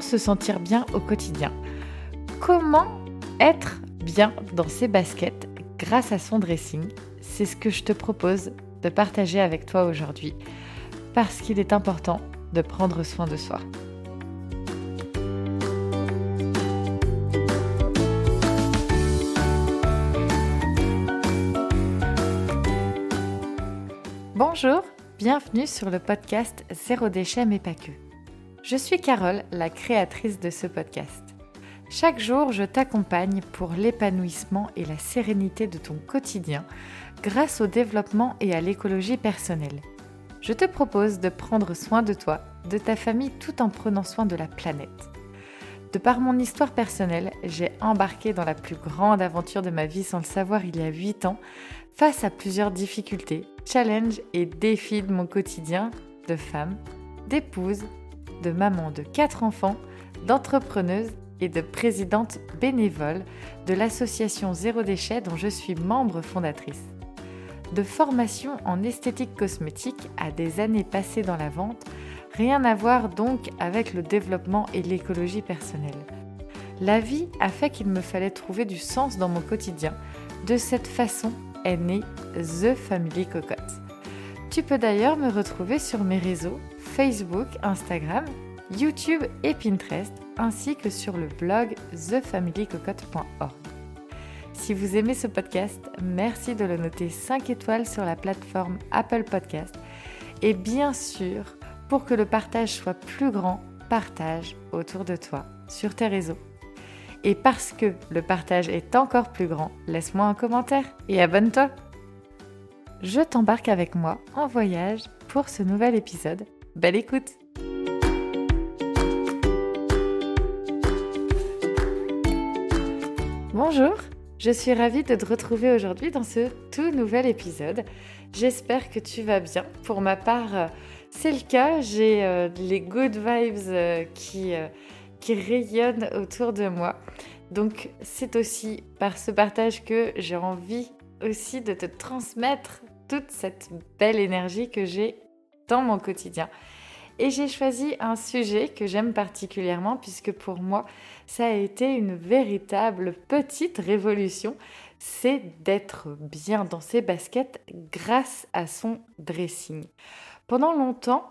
Se sentir bien au quotidien Comment être bien dans ses baskets grâce à son dressing C'est ce que je te propose de partager avec toi aujourd'hui parce qu'il est important de prendre soin de soi. Bonjour, bienvenue sur le podcast Zéro déchet mais pas que. Je suis Carole, la créatrice de ce podcast. Chaque jour, je t'accompagne pour l'épanouissement et la sérénité de ton quotidien grâce au développement et à l'écologie personnelle. Je te propose de prendre soin de toi, de ta famille tout en prenant soin de la planète. De par mon histoire personnelle, j'ai embarqué dans la plus grande aventure de ma vie sans le savoir il y a 8 ans, face à plusieurs difficultés, challenges et défis de mon quotidien de femme, d'épouse, de maman de quatre enfants, d'entrepreneuse et de présidente bénévole de l'association Zéro Déchet dont je suis membre fondatrice. De formation en esthétique cosmétique à des années passées dans la vente, rien à voir donc avec le développement et l'écologie personnelle. La vie a fait qu'il me fallait trouver du sens dans mon quotidien. De cette façon est née The Family Cocotte. Tu peux d'ailleurs me retrouver sur mes réseaux Facebook, Instagram, YouTube et Pinterest, ainsi que sur le blog thefamilycocotte.org. Si vous aimez ce podcast, merci de le noter 5 étoiles sur la plateforme Apple Podcast. Et bien sûr, pour que le partage soit plus grand, partage autour de toi, sur tes réseaux. Et parce que le partage est encore plus grand, laisse-moi un commentaire et abonne-toi. Je t'embarque avec moi en voyage pour ce nouvel épisode Belle écoute Bonjour, je suis ravie de te retrouver aujourd'hui dans ce tout nouvel épisode. J'espère que tu vas bien. Pour ma part, euh, c'est le cas. J'ai euh, les good vibes euh, qui, qui rayonnent autour de moi. Donc c'est aussi par ce partage que j'ai envie aussi de te transmettre toute cette belle énergie que j'ai dans mon quotidien. Et j'ai choisi un sujet que j'aime particulièrement puisque pour moi, ça a été une véritable petite révolution. C'est d'être bien dans ses baskets grâce à son dressing. Pendant longtemps,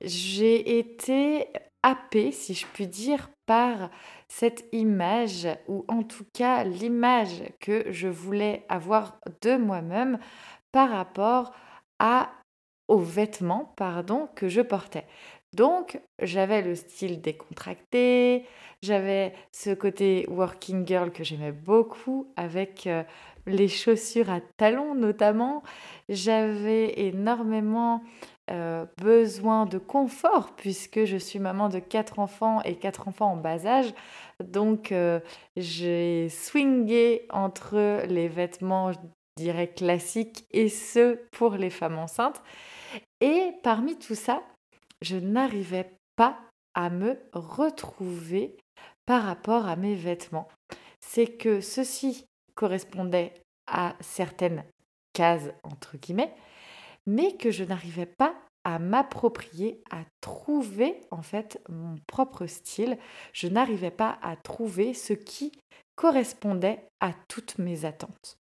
j'ai été happée, si je puis dire, cette image, ou en tout cas l'image que je voulais avoir de moi-même par rapport à aux vêtements pardon, que je portais. Donc, j'avais le style décontracté, j'avais ce côté working girl que j'aimais beaucoup avec euh, les chaussures à talons notamment. J'avais énormément euh, besoin de confort puisque je suis maman de quatre enfants et quatre enfants en bas âge. Donc, euh, j'ai swingé entre les vêtements, je dirais, classiques et ceux pour les femmes enceintes. Et parmi tout ça, je n'arrivais pas à me retrouver par rapport à mes vêtements. C'est que ceci correspondait à certaines cases, entre guillemets, mais que je n'arrivais pas à m'approprier, à trouver en fait mon propre style. Je n'arrivais pas à trouver ce qui correspondait à toutes mes attentes.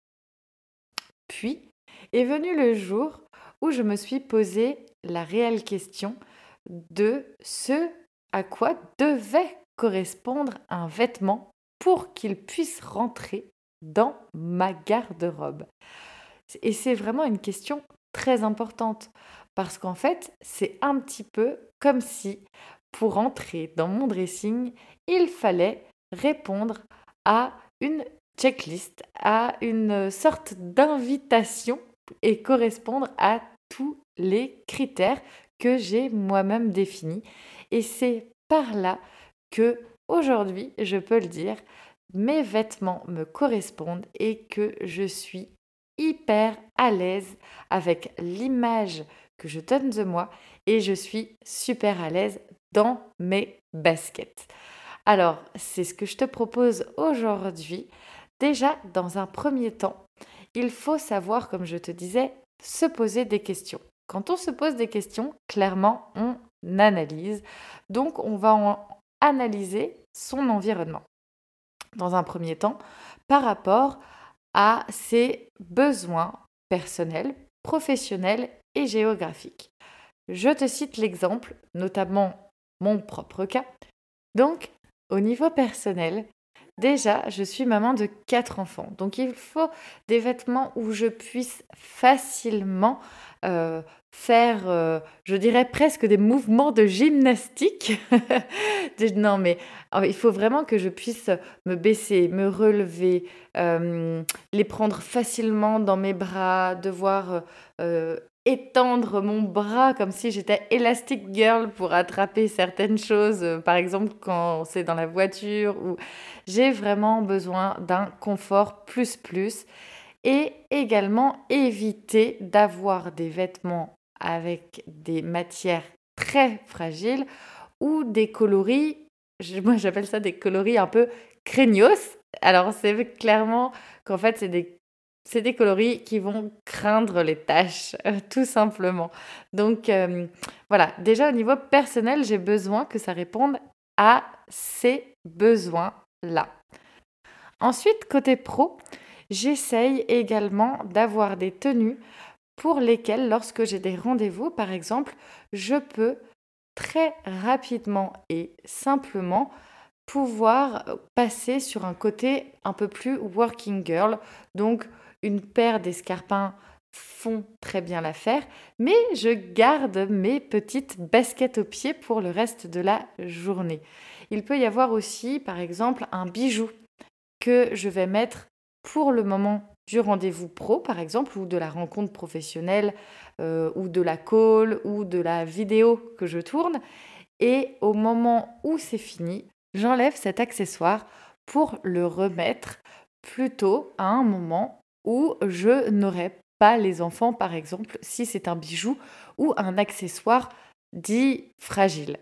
Puis est venu le jour où je me suis posé la réelle question de ce à quoi devait correspondre un vêtement pour qu'il puisse rentrer dans ma garde-robe. Et c'est vraiment une question très importante parce qu'en fait, c'est un petit peu comme si pour entrer dans mon dressing, il fallait répondre à une checklist, à une sorte d'invitation et correspondre à tous les critères que j'ai moi-même définis. Et c'est par là que aujourd'hui, je peux le dire, mes vêtements me correspondent et que je suis hyper à l'aise avec l'image que je donne de moi et je suis super à l'aise dans mes baskets. Alors, c'est ce que je te propose aujourd'hui. Déjà, dans un premier temps, il faut savoir, comme je te disais, se poser des questions. Quand on se pose des questions, clairement, on analyse. Donc, on va analyser son environnement. Dans un premier temps, par rapport à ses besoins personnels, professionnels et géographiques. Je te cite l'exemple, notamment mon propre cas. Donc, au niveau personnel, déjà, je suis maman de quatre enfants. Donc, il faut des vêtements où je puisse facilement euh, faire, euh, je dirais presque des mouvements de gymnastique. non, mais il faut vraiment que je puisse me baisser, me relever, euh, les prendre facilement dans mes bras, devoir étendre mon bras comme si j'étais Elastic Girl pour attraper certaines choses, par exemple quand c'est dans la voiture, ou j'ai vraiment besoin d'un confort plus plus et également éviter d'avoir des vêtements avec des matières très fragiles ou des coloris, moi j'appelle ça des coloris un peu craignos. Alors c'est clairement qu'en fait c'est des, c'est des coloris qui vont craindre les taches, tout simplement. Donc euh, voilà, déjà au niveau personnel, j'ai besoin que ça réponde à ces besoins-là. Ensuite, côté pro, j'essaye également d'avoir des tenues pour lesquelles, lorsque j'ai des rendez-vous, par exemple, je peux très rapidement et simplement pouvoir passer sur un côté un peu plus working girl. Donc, une paire d'escarpins font très bien l'affaire, mais je garde mes petites baskets aux pieds pour le reste de la journée. Il peut y avoir aussi, par exemple, un bijou que je vais mettre pour le moment du rendez-vous pro, par exemple, ou de la rencontre professionnelle, euh, ou de la call, ou de la vidéo que je tourne. Et au moment où c'est fini, j'enlève cet accessoire pour le remettre plutôt à un moment où je n'aurai pas les enfants, par exemple, si c'est un bijou ou un accessoire dit fragile.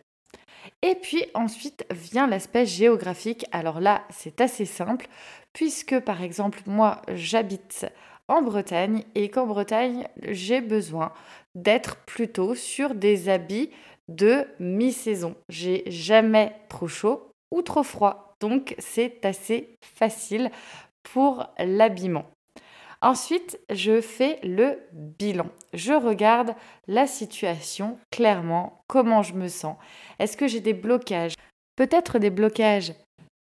Et puis ensuite vient l'aspect géographique. Alors là, c'est assez simple puisque par exemple moi j'habite en Bretagne et qu'en Bretagne j'ai besoin d'être plutôt sur des habits de mi-saison. J'ai jamais trop chaud ou trop froid, donc c'est assez facile pour l'habillement. Ensuite, je fais le bilan. Je regarde la situation clairement, comment je me sens? Est-ce que j'ai des blocages? Peut-être des blocages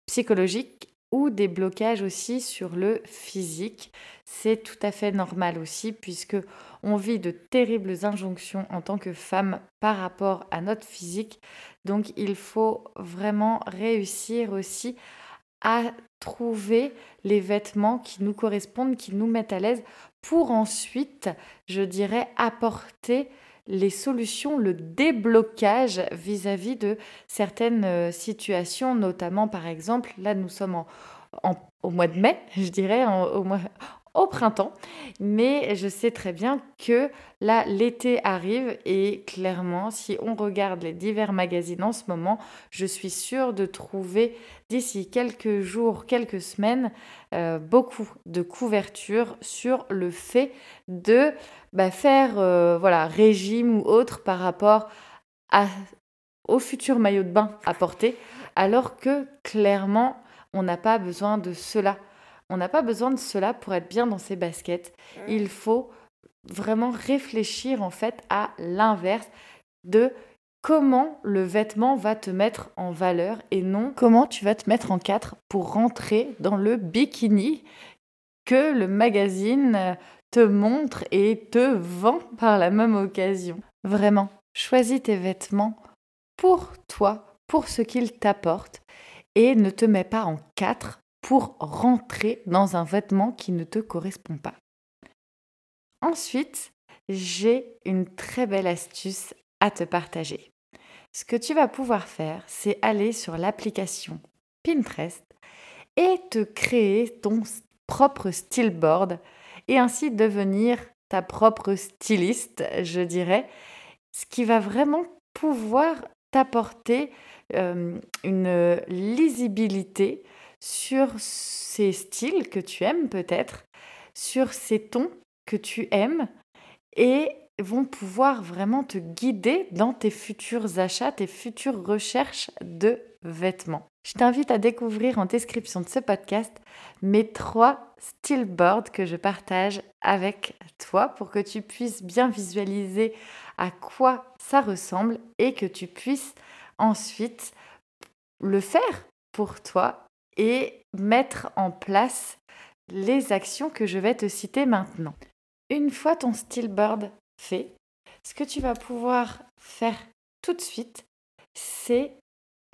psychologiques ou des blocages aussi sur le physique. C'est tout à fait normal aussi puisque on vit de terribles injonctions en tant que femme par rapport à notre physique. Donc il faut vraiment réussir aussi à trouver les vêtements qui nous correspondent, qui nous mettent à l'aise pour ensuite, je dirais, apporter les solutions, le déblocage vis-à-vis de certaines euh, situations, notamment par exemple, là nous sommes au mois de mai, je dirais, au, mois, au printemps. Mais je sais très bien que là, l'été arrive et clairement, si on regarde les divers magazines en ce moment, je suis sûre de trouver d'ici quelques jours, quelques semaines, euh, beaucoup de couvertures sur le fait de bah, faire euh, voilà, régime ou autre par rapport à, au futur maillot de bain à porter, alors que clairement, on n'a pas besoin de cela. On n'a pas besoin de cela pour être bien dans ses baskets. Il faut vraiment réfléchir en fait à l'inverse de comment le vêtement va te mettre en valeur et non comment tu vas te mettre en quatre pour rentrer dans le bikini que le magazine te montre et te vend par la même occasion. Vraiment, choisis tes vêtements pour toi, pour ce qu'ils t'apportent et ne te mets pas en quatre pour rentrer dans un vêtement qui ne te correspond pas. Ensuite, j'ai une très belle astuce à te partager. Ce que tu vas pouvoir faire, c'est aller sur l'application Pinterest et te créer ton propre styleboard et ainsi devenir ta propre styliste, je dirais, ce qui va vraiment pouvoir t'apporter euh, une lisibilité sur ces styles que tu aimes peut-être, sur ces tons que tu aimes et vont pouvoir vraiment te guider dans tes futurs achats, tes futures recherches de vêtements. Je t'invite à découvrir en description de ce podcast mes trois boards que je partage avec toi pour que tu puisses bien visualiser à quoi ça ressemble et que tu puisses ensuite le faire pour toi et mettre en place les actions que je vais te citer maintenant. Une fois ton board fait, ce que tu vas pouvoir faire tout de suite, c'est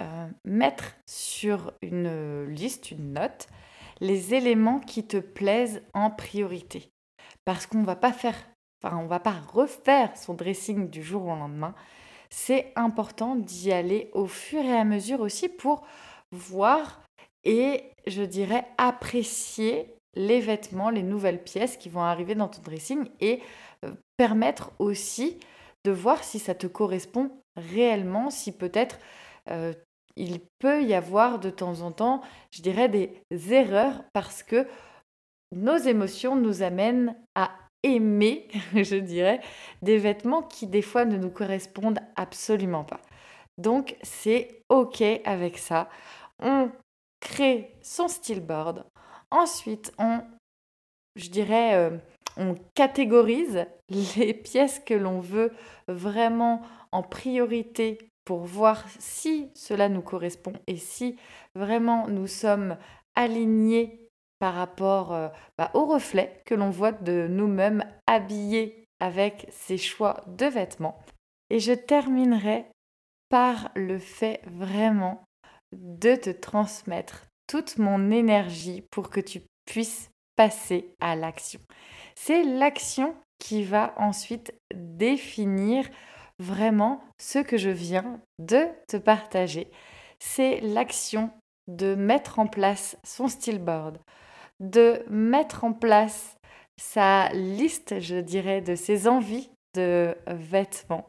euh, mettre sur une liste, une note, les éléments qui te plaisent en priorité. Parce qu'on va pas faire, on va pas refaire son dressing du jour au lendemain. C'est important d'y aller au fur et à mesure aussi pour voir et, je dirais, apprécier les vêtements, les nouvelles pièces qui vont arriver dans ton dressing et euh, permettre aussi de voir si ça te correspond réellement, si peut-être euh, il peut y avoir de temps en temps, je dirais, des erreurs parce que nos émotions nous amènent à aimer, je dirais, des vêtements qui des fois ne nous correspondent absolument pas. Donc c'est OK avec ça. On crée son style board. Ensuite, on, je dirais, euh, on catégorise les pièces que l'on veut vraiment en priorité pour voir si cela nous correspond et si vraiment nous sommes alignés par rapport euh, bah, au reflet que l'on voit de nous-mêmes habillés avec ces choix de vêtements. Et je terminerai par le fait vraiment de te transmettre toute mon énergie pour que tu puisses passer à l'action. C'est l'action qui va ensuite définir vraiment ce que je viens de te partager. C'est l'action de mettre en place son style board, de mettre en place sa liste, je dirais, de ses envies de vêtements.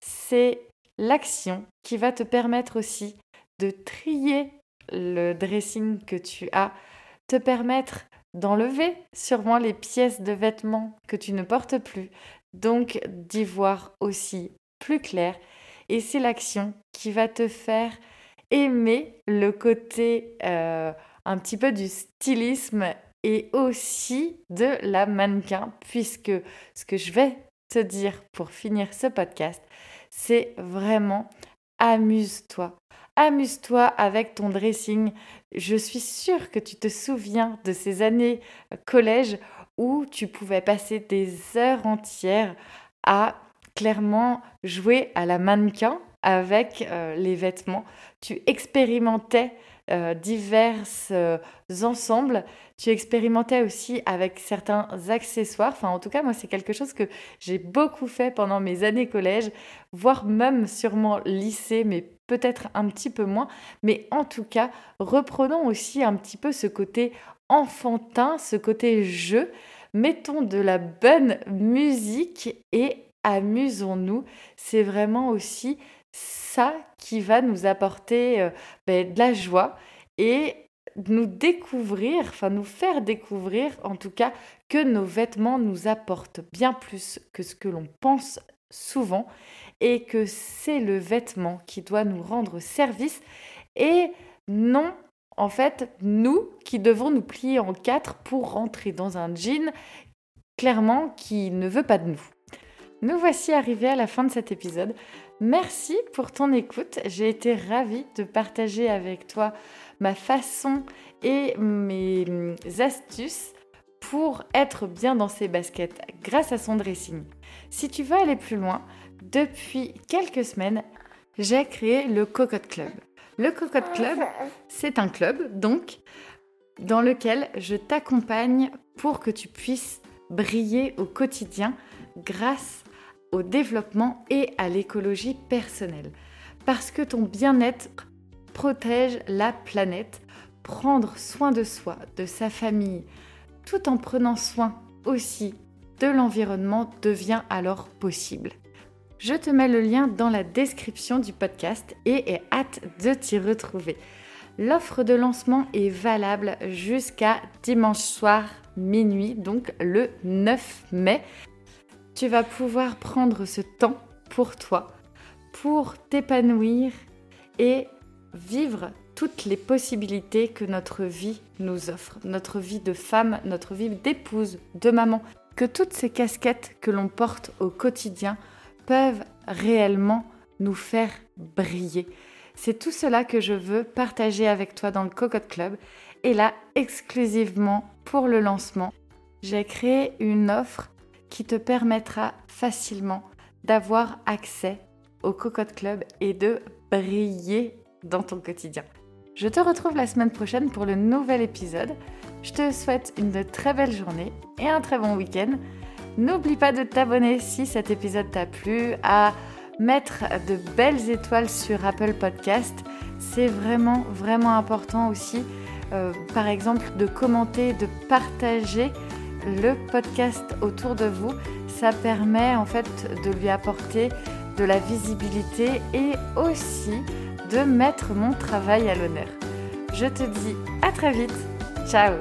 C'est l'action qui va te permettre aussi de trier le dressing que tu as, te permettre d'enlever sûrement les pièces de vêtements que tu ne portes plus, donc d'y voir aussi plus clair. Et c'est l'action qui va te faire aimer le côté euh, un petit peu du stylisme et aussi de la mannequin, puisque ce que je vais te dire pour finir ce podcast, c'est vraiment amuse-toi. Amuse-toi avec ton dressing. Je suis sûre que tu te souviens de ces années collège où tu pouvais passer des heures entières à clairement jouer à la mannequin avec euh, les vêtements. Tu expérimentais euh, divers euh, ensembles. Tu expérimentais aussi avec certains accessoires. Enfin, en tout cas, moi, c'est quelque chose que j'ai beaucoup fait pendant mes années collège, voire même sûrement lycée, mais peut-être un petit peu moins. Mais en tout cas, reprenons aussi un petit peu ce côté enfantin, ce côté jeu. Mettons de la bonne musique et amusons-nous. C'est vraiment aussi ça qui va nous apporter euh, ben, de la joie et nous découvrir, enfin nous faire découvrir en tout cas que nos vêtements nous apportent bien plus que ce que l'on pense souvent et que c'est le vêtement qui doit nous rendre service et non en fait nous qui devons nous plier en quatre pour rentrer dans un jean clairement qui ne veut pas de nous. Nous voici arrivés à la fin de cet épisode. Merci pour ton écoute. J'ai été ravie de partager avec toi ma façon et mes astuces pour être bien dans ses baskets grâce à son dressing. Si tu veux aller plus loin, depuis quelques semaines, j'ai créé le Cocotte Club. Le Cocotte Club, c'est un club donc dans lequel je t'accompagne pour que tu puisses briller au quotidien grâce au développement et à l'écologie personnelle. Parce que ton bien-être protège la planète, prendre soin de soi, de sa famille, tout en prenant soin aussi de l'environnement devient alors possible. Je te mets le lien dans la description du podcast et hâte de t'y retrouver. L'offre de lancement est valable jusqu'à dimanche soir minuit, donc le 9 mai tu vas pouvoir prendre ce temps pour toi, pour t'épanouir et vivre toutes les possibilités que notre vie nous offre, notre vie de femme, notre vie d'épouse, de maman, que toutes ces casquettes que l'on porte au quotidien peuvent réellement nous faire briller. C'est tout cela que je veux partager avec toi dans le Cocotte Club. Et là, exclusivement pour le lancement, j'ai créé une offre qui te permettra facilement d'avoir accès au Cocotte Club et de briller dans ton quotidien. Je te retrouve la semaine prochaine pour le nouvel épisode. Je te souhaite une très belle journée et un très bon week-end. N'oublie pas de t'abonner si cet épisode t'a plu, à mettre de belles étoiles sur Apple Podcast. C'est vraiment, vraiment important aussi, euh, par exemple, de commenter, de partager le podcast autour de vous. Ça permet en fait de lui apporter de la visibilité et aussi de mettre mon travail à l'honneur. Je te dis à très vite. Ciao